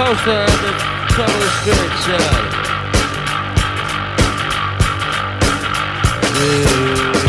Costa and the Total Spirit Show. Yeah.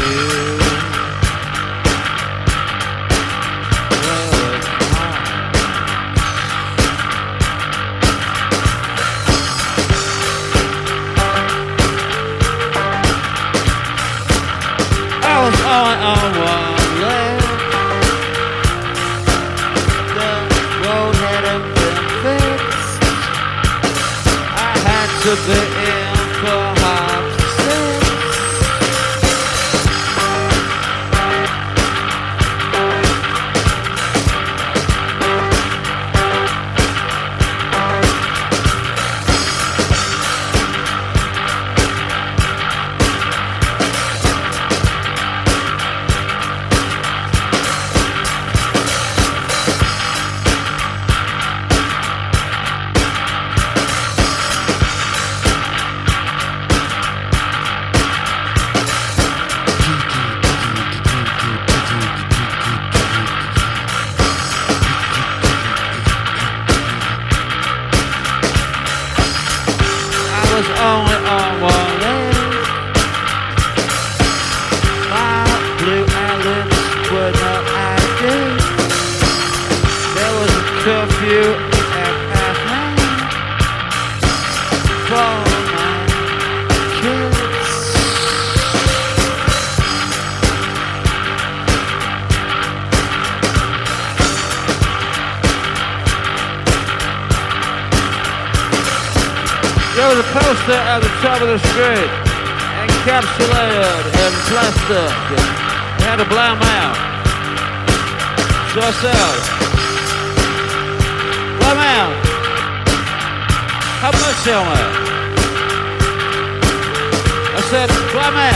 sets Clamer.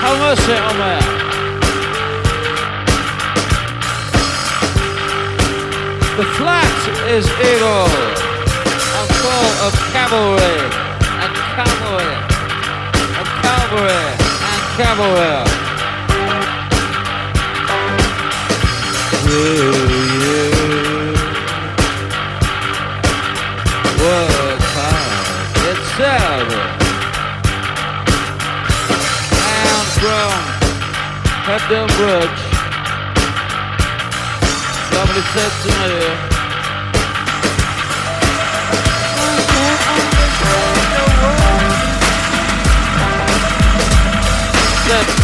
How much, Omer? The flat is eagle A full of cavalry and cavalry and cavalry and cavalry. Yeah, yeah. World It's itself. Brown, Captain Brooks. Lovely set tonight. Set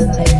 I'll